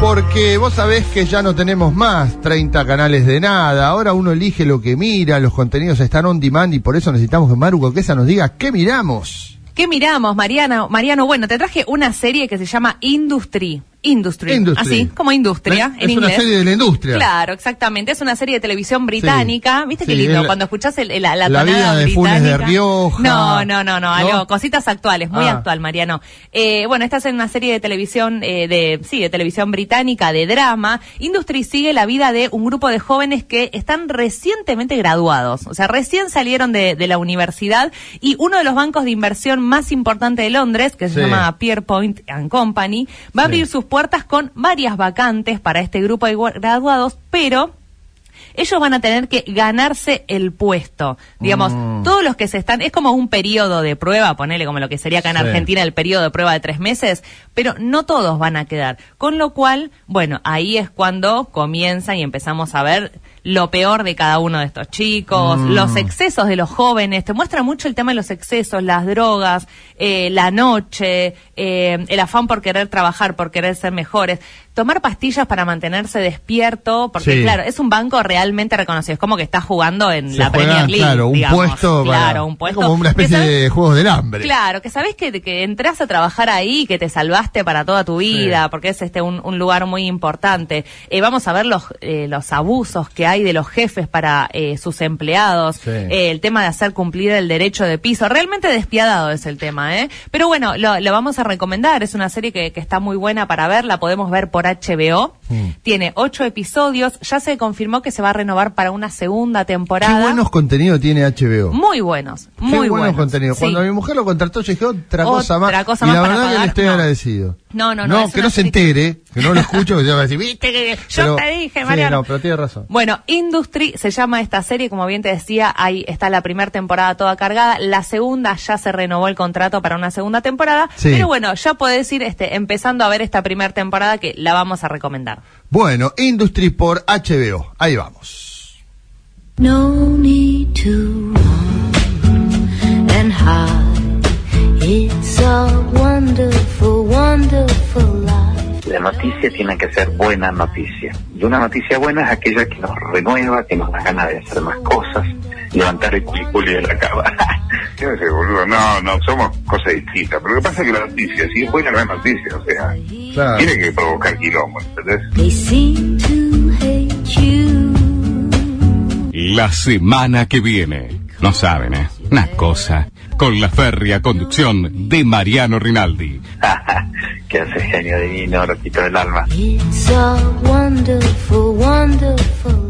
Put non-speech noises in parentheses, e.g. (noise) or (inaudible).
Porque vos sabés que ya no tenemos más 30 canales de nada. Ahora uno elige lo que mira, los contenidos están on demand y por eso necesitamos que Maru Coquesa nos diga qué miramos. ¿Qué miramos, Mariano? Mariano, bueno, te traje una serie que se llama Industry. Industry, Industry. así como industria Es en una inglés. serie de la industria. Claro, exactamente. Es una serie de televisión británica. ¿Viste Sí, qué lindo? es Cuando escuchás el- el- la, la la tonada vida de Funes de británica. Rioja. No, no, no, no, ¿No? algo, cositas actuales, muy Ah. actual, Mariano. Eh, bueno, esta es una serie de televisión, eh, de, sí, de televisión británica, de drama. Industry sigue la vida de un grupo de jóvenes que están recientemente graduados. O sea, recién salieron de, de la universidad y uno de los bancos de inversión más importantes de Londres, que se Sí. llama Pierpoint and Company, va a abrir sus puertas con varias vacantes para este grupo de graduados, pero ellos van a tener que ganarse el puesto. Digamos, Mm. todos los que se están, es como un periodo de prueba, ponele como lo que sería acá en Sí. Argentina el periodo de prueba de tres meses, pero no todos van a quedar. Con lo cual, bueno, ahí es cuando comienzan y empezamos a ver lo peor de cada uno de estos chicos, Mm. los excesos de los jóvenes, te muestra mucho el tema de los excesos, las drogas, eh, la noche, eh, el afán por querer trabajar, por querer ser mejores, tomar pastillas para mantenerse despierto, porque Sí. claro, es un banco realmente reconocido, es como que está jugando en Se la juega, Premier League. claro, un digamos. puesto. para- Claro, un puesto. Es como una especie sabes- de juegos del hambre. Claro, que sabés que, que entras a trabajar ahí, que te salvaste para toda tu vida, Sí. porque es este un, un lugar muy importante. Eh, vamos a ver los, eh, los abusos que hay de los jefes para eh, sus empleados, Sí. eh, el tema de hacer cumplir el derecho de piso. Realmente despiadado es el tema, ¿eh? Pero bueno, lo, lo vamos a recomendar. Es una serie que, que está muy buena para ver. La podemos ver por HBO. Mm. Tiene ocho episodios. Ya se confirmó que se va a renovar para una segunda Qué temporada. buenos contenidos tiene HBO. Muy buenos, Qué muy buenos buenos. contenidos. Sí. Cuando mi mujer lo contrató, yo dije otra cosa Otra más. cosa y más la verdad que le estoy no. agradecido. No, no, no, es que no se entere, que no lo escucho, que ya va a decir, ¿viste? Que (laughs) yo te dije, Sí, Mariano. no, pero tiene razón. Bueno, Industry se llama esta serie, como bien te decía, ahí está la primera temporada toda cargada, la segunda ya se renovó el contrato para una segunda temporada, Sí. pero bueno, ya podés ir este, empezando a ver esta primera temporada que la vamos a recomendar. Bueno, Industry por HBO. Ahí vamos. No need to La noticia tiene que ser buena noticia. Y una noticia buena es aquella que nos renueva, que nos da ganas de hacer más cosas, levantar el culiculi de la cama. Sé, (laughs) boludo, no, no, somos cosas distintas. Pero lo que pasa es que la noticia, si es buena, no es noticia, o sea, Claro. tiene que provocar quilombo, ¿entendés? La semana que viene. No saben, ¿eh? Una cosa con la férrea conducción de Mariano Rinaldi. (laughs) que hace genio divino, lo quito del alma. It's a wonderful, wonderful